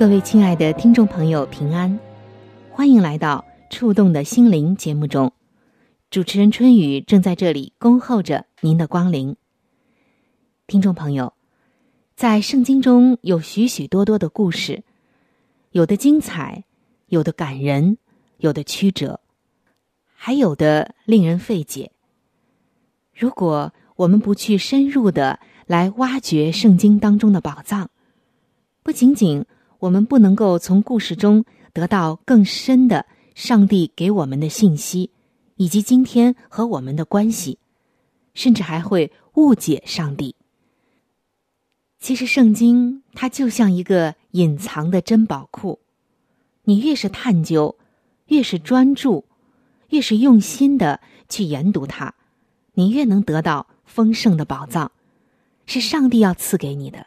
各位亲爱的听众朋友，平安，欢迎来到《触动的心灵》节目中。主持人春雨正在这里恭候着您的光临。听众朋友，在圣经中有许许多多的故事，有的精彩，有的感人，有的曲折，还有的令人费解。如果我们不去深入的来挖掘圣经当中的宝藏，不仅仅我们不能够从故事中得到更深的上帝给我们的信息。以及今天和我们的关系，甚至还会误解上帝。其实，圣经它就像一个隐藏的珍宝库，你越是探究，越是专注，越是用心的去研读它，你越能得到丰盛的宝藏，是上帝要赐给你的。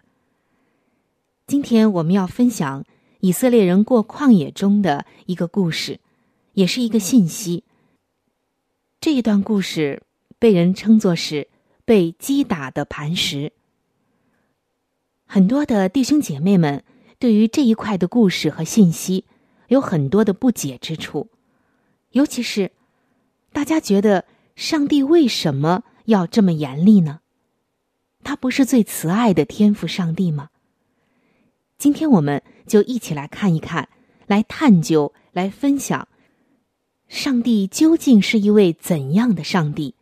今天我们要分享以色列人过旷野中的一个故事，也是一个信息。这一段故事被人称作是被击打的磐石。很多的弟兄姐妹们对于这一块的故事和信息有很多的不解之处，尤其是大家觉得上帝为什么要这么严厉呢？他不是最慈爱的天赋上帝吗？今天我们就一起来看一看，来探究，来分享。上帝究竟是一位怎样的上帝？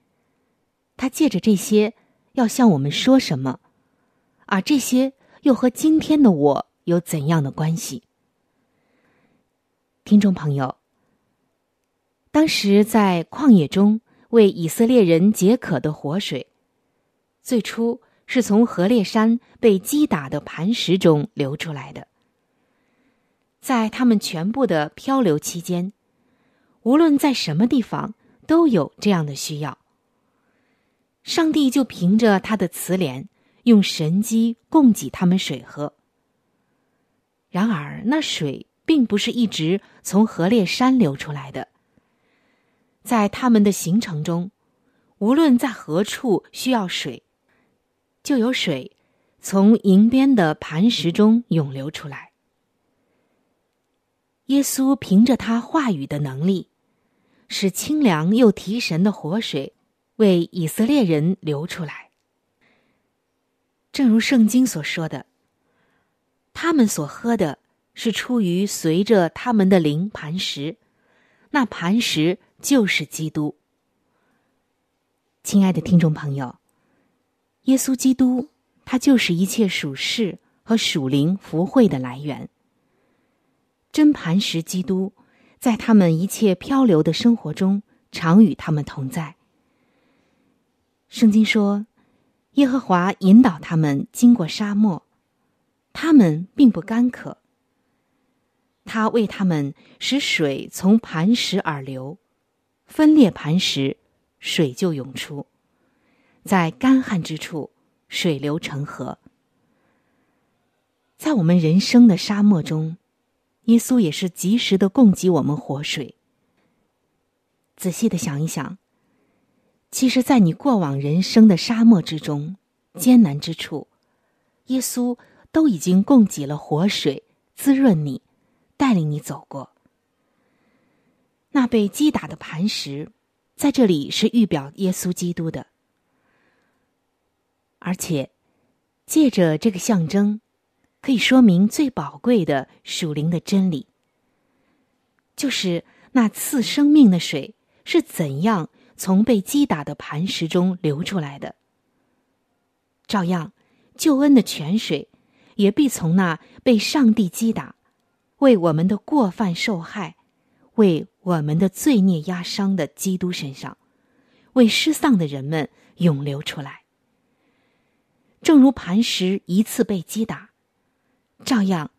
他借着这些要向我们说什么？而这些又和今天的我有怎样的关系？听众朋友，当时在旷野中为以色列人解渴的活水，最初是从河烈山被击打的磐石中流出来的。在他们全部的漂流期间。无论在什么地方，都有这样的需要。上帝就凭着他的慈怜，用神机供给他们水喝。然而，那水并不是一直从河烈山流出来的。在他们的行程中，无论在何处需要水，就有水从银边的磐石中涌流出来。耶稣凭着他话语的能力。使清凉又提神的活水为以色列人流出来。正如圣经所说的，他们所喝的是出于随着他们的灵磐石，那磐石就是基督。亲爱的听众朋友，耶稣基督，他就是一切属世和属灵福慧的来源。真磐石基督。在他们一切漂流的生活中，常与他们同在。圣经说，耶和华引导他们经过沙漠，他们并不干渴。他为他们使水从磐石而流，分裂磐石，水就涌出，在干旱之处，水流成河。在我们人生的沙漠中。耶稣也是及时的供给我们活水。仔细的想一想，其实，在你过往人生的沙漠之中、艰难之处，耶稣都已经供给了活水，滋润你，带领你走过。那被击打的磐石，在这里是预表耶稣基督的，而且借着这个象征，可以说明最宝贵的属灵的真理，就是那赐生命的水是怎样从被击打的磐石中流出来的。照样，救恩的泉水也必从那被上帝击打、为我们的过犯受害、为我们的罪孽压伤的基督身上，为失丧的人们涌流出来。正如磐石一次被击打，照样，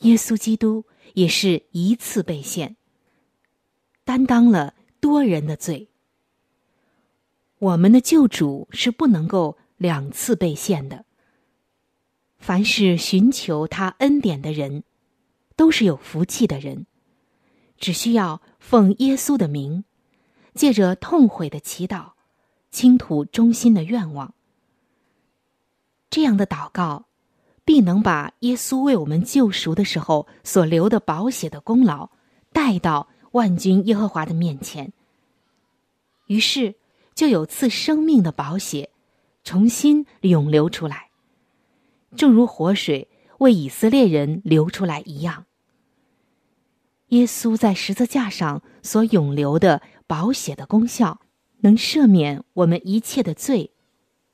耶稣基督也是一次被献，担当了多人的罪。我们的救主是不能够两次被献的。凡是寻求他恩典的人，都是有福气的人。只需要奉耶稣的名，借着痛悔的祈祷，倾吐衷心的愿望。这样的祷告，必能把耶稣为我们救赎的时候所流的宝血的功劳带到万军耶和华的面前。于是，就有赐生命的宝血重新涌流出来，正如活水为以色列人流出来一样。耶稣在十字架上所涌流的宝血的功效，能赦免我们一切的罪，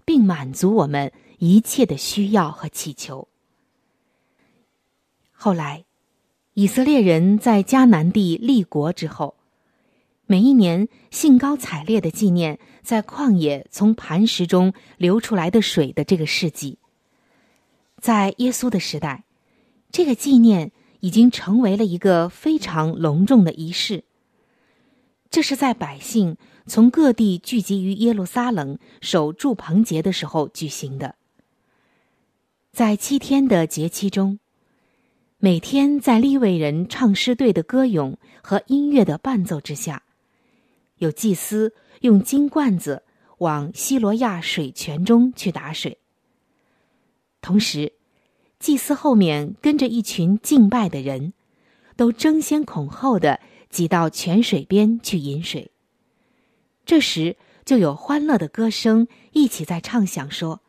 并满足我们。一切的需要和祈求。后来，以色列人在迦南地立国之后，每一年兴高采烈的纪念在旷野从磐石中流出来的水的这个事迹。在耶稣的时代，这个纪念已经成为了一个非常隆重的仪式。这是在百姓从各地聚集于耶路撒冷守住棚节的时候举行的。在七天的节期中，每天在立位人唱诗队的歌咏和音乐的伴奏之下，有祭司用金罐子往希罗亚水泉中去打水。同时，祭司后面跟着一群敬拜的人，都争先恐后的挤到泉水边去饮水。这时，就有欢乐的歌声一起在唱响说。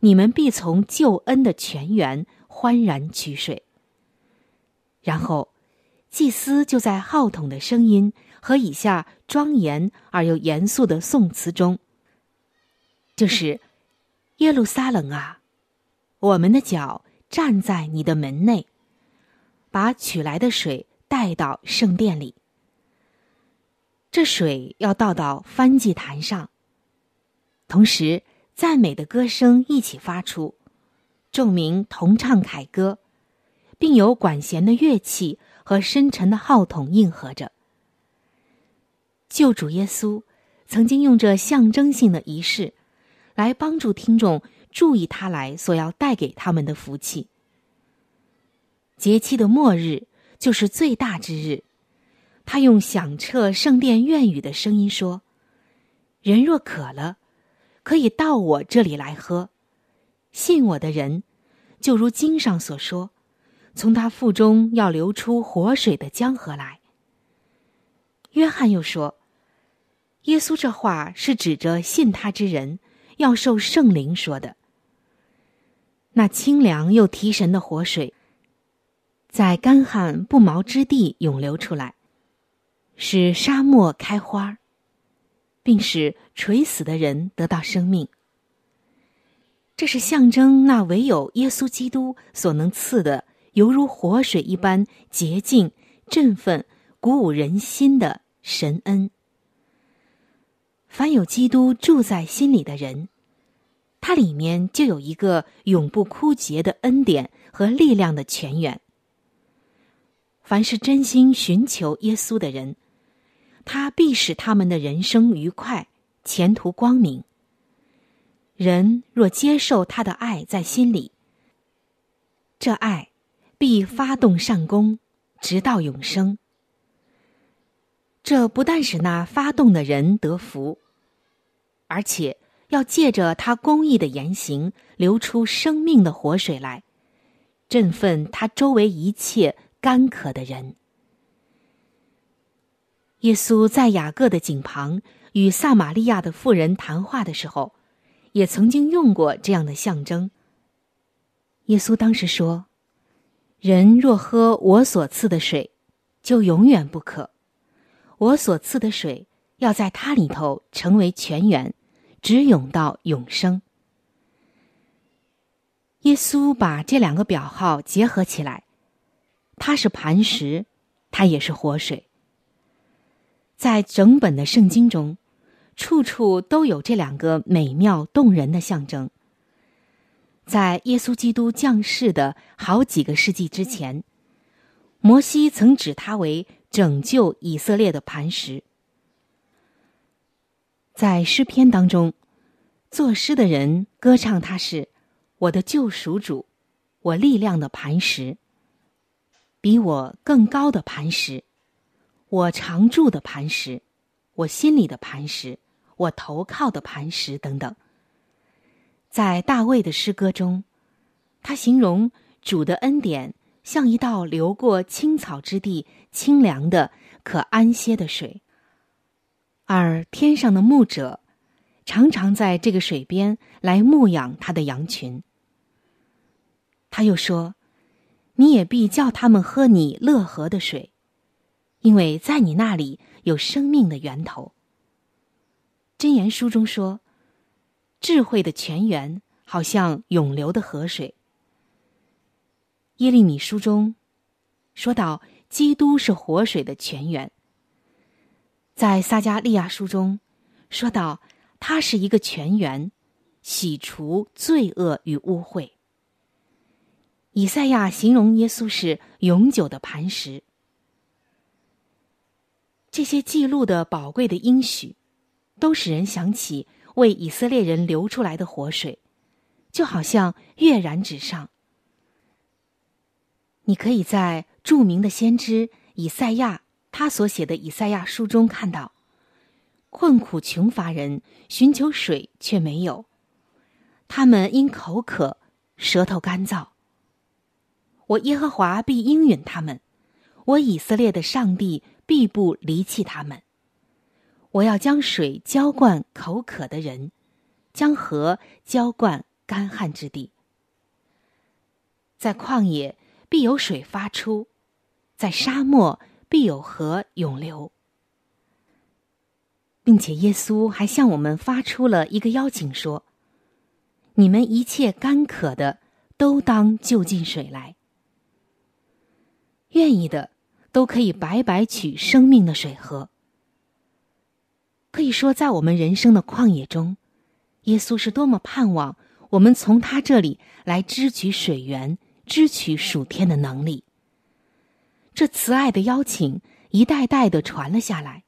你们必从救恩的泉源欢然取水。然后，祭司就在号筒的声音和以下庄严而又严肃的颂词中，就是耶路撒冷啊，我们的脚站在你的门内，把取来的水带到圣殿里。这水要倒到翻祭坛上，同时。赞美的歌声一起发出，众民同唱凯歌，并有管弦的乐器和深沉的号筒应和着。救主耶稣曾经用这象征性的仪式，来帮助听众注意他来所要带给他们的福气。节期的末日就是最大之日，他用响彻圣殿院宇的声音说：“人若渴了。”可以到我这里来喝，信我的人，就如经上所说，从他腹中要流出活水的江河来。约翰又说，耶稣这话是指着信他之人要受圣灵说的。那清凉又提神的活水，在干旱不毛之地涌流出来，使沙漠开花。并使垂死的人得到生命。这是象征那唯有耶稣基督所能赐的，犹如活水一般洁净、振奋、鼓舞人心的神恩。凡有基督住在心里的人，它里面就有一个永不枯竭的恩典和力量的泉源。凡是真心寻求耶稣的人。他必使他们的人生愉快，前途光明。人若接受他的爱在心里，这爱必发动善功，直到永生。这不但使那发动的人得福，而且要借着他公义的言行流出生命的活水来，振奋他周围一切干渴的人。耶稣在雅各的井旁与撒玛利亚的妇人谈话的时候，也曾经用过这样的象征。耶稣当时说：“人若喝我所赐的水，就永远不渴。我所赐的水要在它里头成为泉源，直涌到永生。耶稣把这两个表号结合起来，它是磐石，它也是活水。在整本的圣经中，处处都有这两个美妙动人的象征。在耶稣基督降世的好几个世纪之前，摩西曾指他为拯救以色列的磐石。在诗篇当中，作诗的人歌唱他是我的救赎主，我力量的磐石，比我更高的磐石，我常住的磐石，我心里的磐石，我投靠的磐石等等。在大卫的诗歌中，他形容主的恩典像一道流过青草之地、清凉的、可安歇的水，而天上的牧者常常在这个水边来牧养他的羊群。他又说：“你也必叫他们喝你乐河的水，因为在你那里有生命的源头。”箴言书中说。智慧的泉源，好像永流的河水。耶利米书中说到，基督是活水的泉源。在撒加利亚书中说到，他是一个泉源，洗除罪恶与污秽。以赛亚形容耶稣是永久的磐石。这些记录的宝贵的应许，都使人想起。为以色列人流出来的活水，就好像跃然纸上。你可以在著名的先知以赛亚他所写的以赛亚书中看到，困苦穷乏人寻求水却没有，他们因口渴，舌头干燥。我耶和华必应允他们，我以色列的上帝必不离弃他们。我要将水浇灌口渴的人，将河浇灌干旱之地。在旷野必有水发出，在沙漠必有河涌流，并且耶稣还向我们发出了一个邀请，说：“你们一切干渴的，都当就近水来。愿意的，都可以白白取生命的水喝。”可以说，在我们人生的旷野中，耶稣是多么盼望我们从他这里来支取水源、支取属天的能力。这慈爱的邀请一代代的传了下来，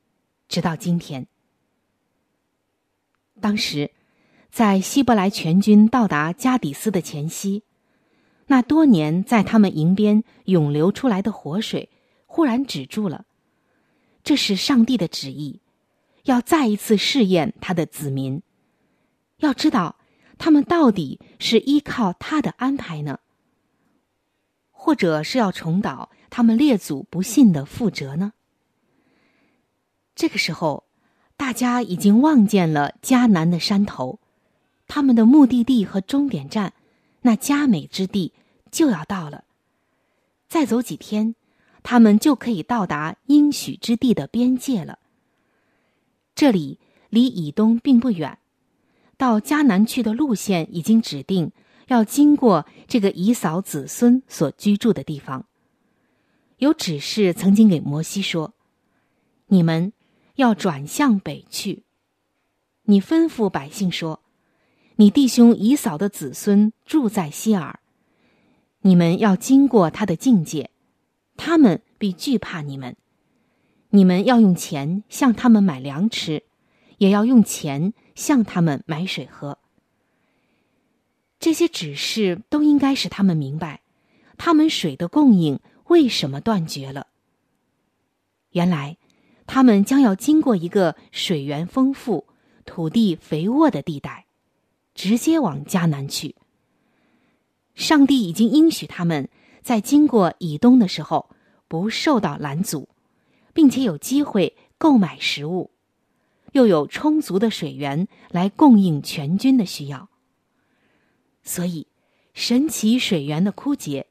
直到今天。当时，在希伯来全军到达加底斯的前夕，那多年在他们营边涌流出来的活水忽然止住了，这是上帝的旨意。要再一次试验他的子民，要知道他们到底是依靠他的安排呢，或者是要重蹈他们列祖不信的覆辙呢？这个时候，大家已经望见了迦南的山头，他们的目的地和终点站，那佳美之地就要到了。再走几天，他们就可以到达应许之地的边界了。这里离以东并不远，到迦南去的路线已经指定，要经过这个以扫子孙所居住的地方。有指示曾经给摩西说：“你们要转向北去。”你吩咐百姓说：“你弟兄以扫的子孙住在希尔，你们要经过他的境界，他们必惧怕你们。”你们要用钱向他们买粮吃，也要用钱向他们买水喝。这些指示都应该使他们明白，他们水的供应为什么断绝了。原来，他们将要经过一个水源丰富、土地肥沃的地带，直接往迦南去。上帝已经应许他们在经过以东的时候，不受到拦阻。并且有机会购买食物，又有充足的水源来供应全军的需要。所以，神奇水源的枯竭，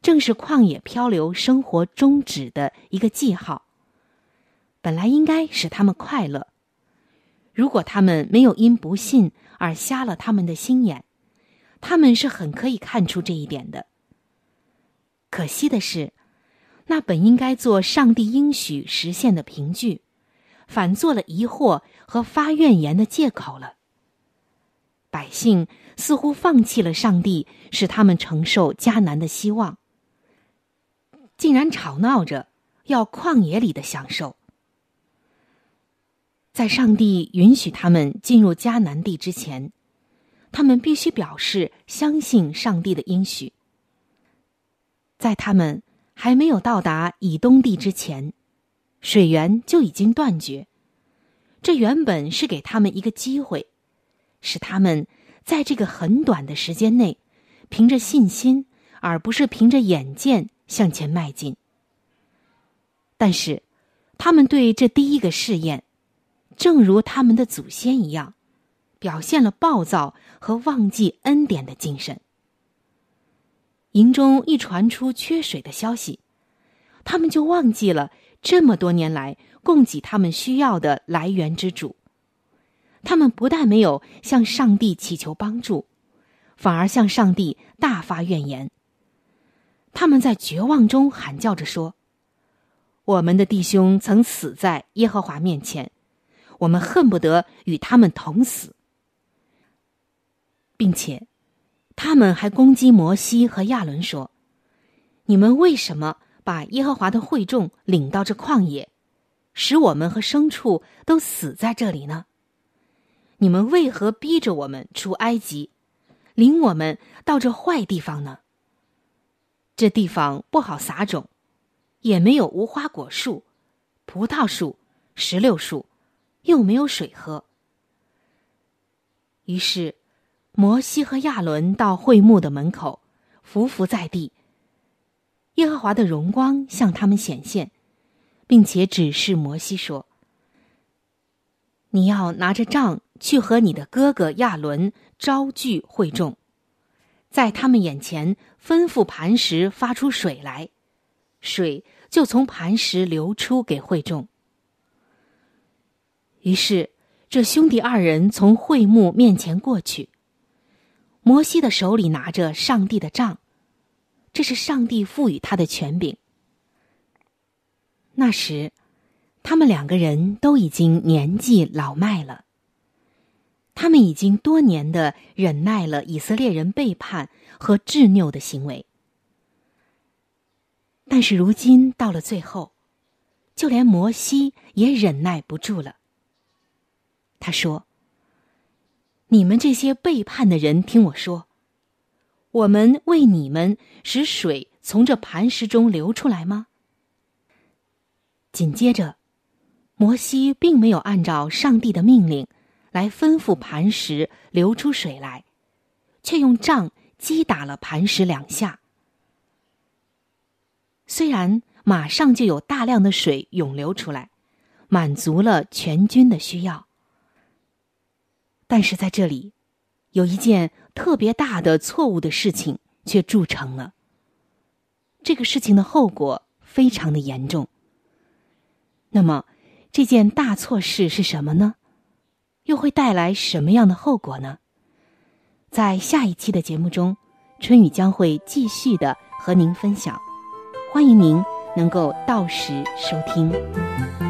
正是旷野漂流生活终止的一个记号。本来应该使他们快乐，如果他们没有因不信而瞎了他们的心眼，他们是很可以看出这一点的。可惜的是，那本应该做上帝应许实现的凭据，反做了疑惑和发怨言的借口了。百姓似乎放弃了上帝使他们承受迦南的希望，竟然吵闹着要旷野里的享受。在上帝允许他们进入迦南地之前，他们必须表示相信上帝的应许。在他们还没有到达以东地之前，水源就已经断绝。这原本是给他们一个机会。使他们在这个很短的时间内，凭着信心，而不是凭着眼见向前迈进。但是，他们对这第一个试验，正如他们的祖先一样，表现了暴躁和忘记恩典的精神。营中一传出缺水的消息，他们就忘记了这么多年来供给他们需要的来源之主。他们不但没有向上帝祈求帮助，反而向上帝大发怨言。他们在绝望中喊叫着说：“我们的弟兄曾死在耶和华面前，我们恨不得与他们同死。”并且，他们还攻击摩西和亚伦说：“你们为什么把耶和华的会众领到这旷野，使我们和牲畜都死在这里呢？”你们为何逼着我们出埃及，领我们到这坏地方呢？这地方不好撒种，也没有无花果树、葡萄树、石榴树，又没有水喝。于是，摩西和亚伦到会幕的门口，伏伏在地。耶和华的荣光向他们显现，并且指示摩西说：“你要拿着杖。”去和你的哥哥亚伦招聚会众，在他们眼前吩咐磐石发出水来，水就从磐石流出给会众。于是，这兄弟二人从会幕面前过去，摩西的手里拿着上帝的杖，这是上帝赋予他的权柄。那时，他们两个人都已经年纪老迈了。他们已经多年的忍耐了以色列人背叛和执拗的行为，但是如今到了最后，就连摩西也忍耐不住了。他说：“你们这些背叛的人，听我说，我们为你们使水从这磐石中流出来吗？”紧接着，摩西并没有按照上帝的命令。来吩咐磐石流出水来，却用杖击打了磐石两下。虽然马上就有大量的水涌流出来，满足了全军的需要，但是在这里，有一件特别大的错误的事情却铸成了。这个事情的后果非常的严重。那么，这件大错事是什么呢？又会带来什么样的后果呢？在下一期的节目中，春雨将会继续的和您分享，欢迎您能够到时收听。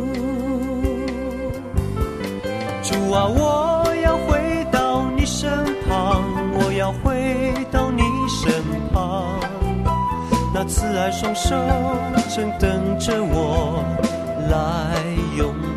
啊，我要回到你身旁，我要回到你身旁。那慈爱双手正等着我来拥抱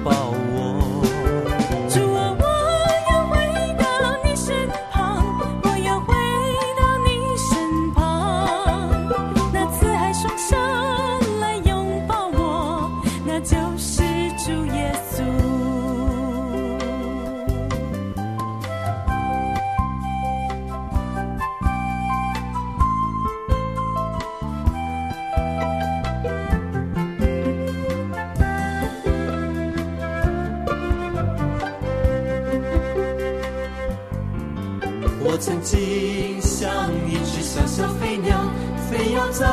在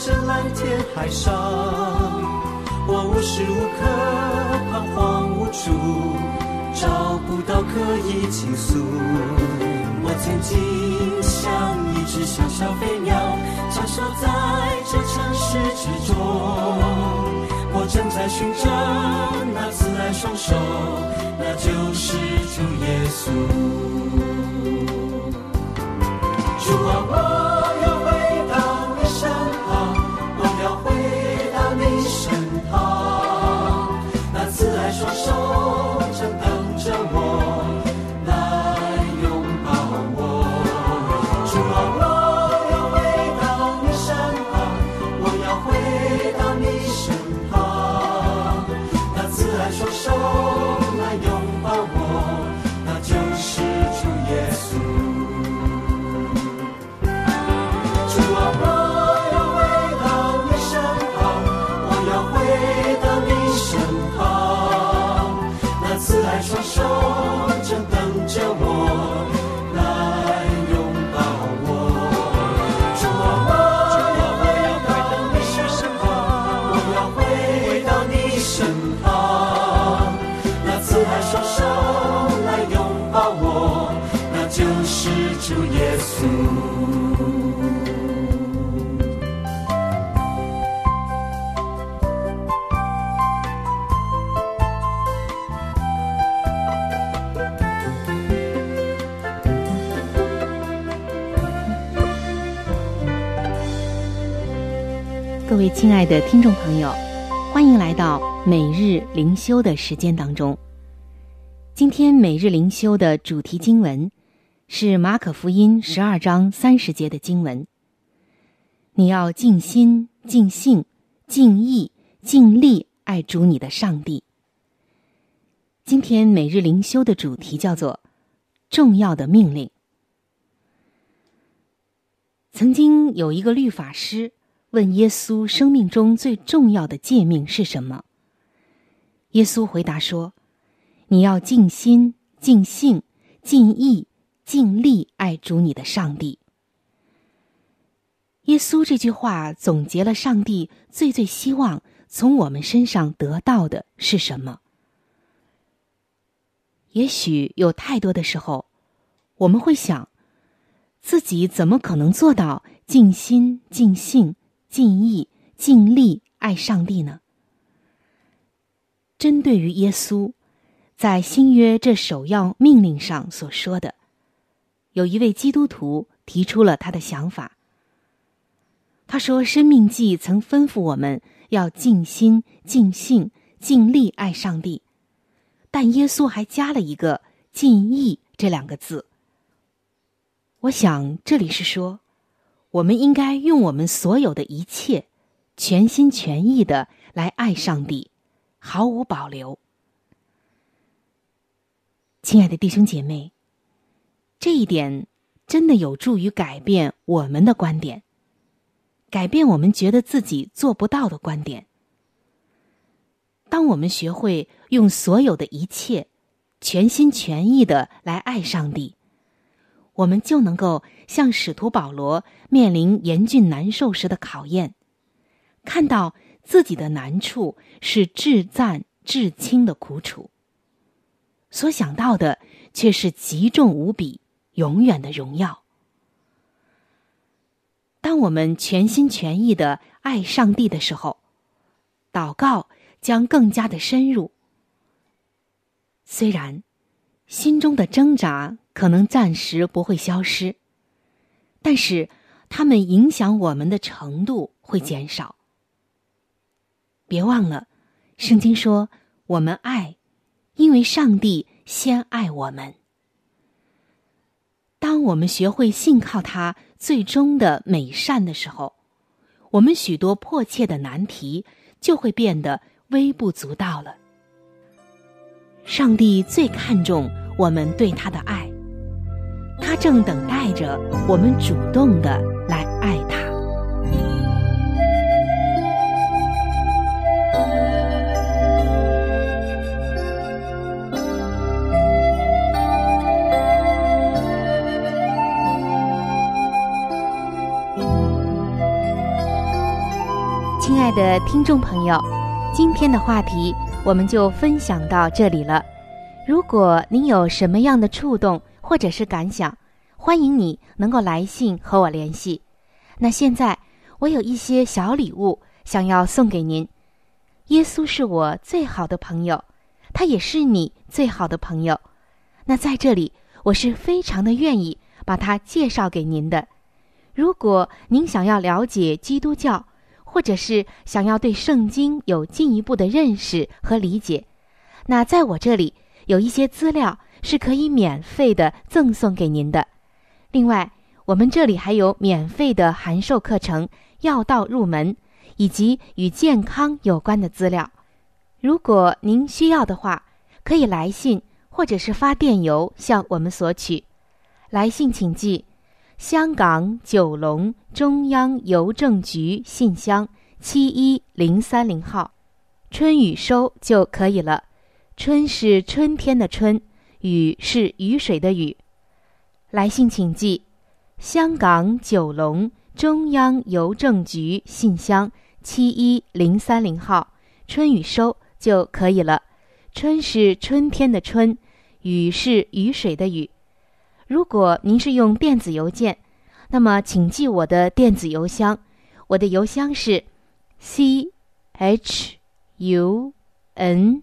这蓝天海上。我无时无刻彷徨无助，找不到可以倾诉。我曾经像一只小小飞鸟，消失在这城市之中。我正在寻找那慈爱双手，那就是主耶稣。主啊，我各位亲爱的听众朋友，欢迎来到每日灵修的时间当中。今天每日灵修的主题经文是马可福音十二章三十节的经文。你要尽心、尽性、尽意、尽力爱主你的上帝。今天每日灵修的主题叫做“重要的命令”。曾经有一个律法师。问耶稣生命中最重要的诫命是什么？耶稣回答说：“你要尽心、尽性、尽意、尽力爱主你的上帝。”耶稣这句话总结了上帝最最希望从我们身上得到的是什么？也许有太多的时候，我们会想，自己怎么可能做到尽心、尽性？尽意尽力爱上帝呢？针对于耶稣在新约这首要命令上所说的，有一位基督徒提出了他的想法。他说：“生命记曾吩咐我们要尽心、尽性、尽力爱上帝，但耶稣还加了一个‘尽意’这两个字。我想这里是说。”我们应该用我们所有的一切，全心全意的来爱上帝，毫无保留。亲爱的弟兄姐妹，这一点真的有助于改变我们的观点，改变我们觉得自己做不到的观点。当我们学会用所有的一切，全心全意的来爱上帝。我们就能够像使徒保罗面临严峻难受时的考验，看到自己的难处是至赞至轻的苦楚，所想到的却是极重无比、永远的荣耀。当我们全心全意的爱上帝的时候，祷告将更加的深入。虽然心中的挣扎。可能暂时不会消失，但是它们影响我们的程度会减少。别忘了，圣经说我们爱，因为上帝先爱我们。当我们学会信靠他最终的美善的时候，我们许多迫切的难题就会变得微不足道了。上帝最看重我们对他的爱，他正等待着我们主动的来爱他。亲爱的听众朋友，今天的话题我们就分享到这里了。如果您有什么样的触动或者是感想，欢迎你能够来信和我联系。那现在我有一些小礼物想要送给您。耶稣是我最好的朋友，他也是你最好的朋友。那在这里，我是非常的愿意把他介绍给您的。如果您想要了解基督教，或者是想要对圣经有进一步的认识和理解，那在我这里有一些资料是可以免费的赠送给您的。另外，我们这里还有免费的函授课程、药道入门以及与健康有关的资料。如果您需要的话，可以来信或者是发电邮向我们索取。来信请寄。香港九龙中央邮政局信箱七一零三零号，春雨收就可以了。春是春天的春，雨是雨水的雨。来信请寄：香港九龙中央邮政局信箱七一零三零号，春雨收就可以了。春是春天的春，雨是雨水的雨。如果您是用电子邮件，那么请记我的电子邮箱，我的邮箱是 c h u n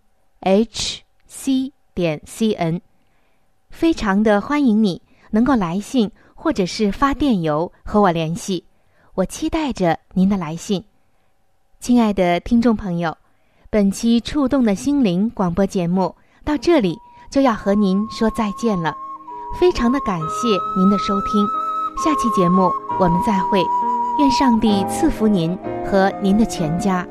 h c 点 c n。非常的欢迎你能够来信或者是发电邮和我联系，我期待着您的来信。亲爱的听众朋友，本期触动的心灵广播节目到这里就要和您说再见了，非常的感谢您的收听，下期节目我们再会，愿上帝赐福您和您的全家。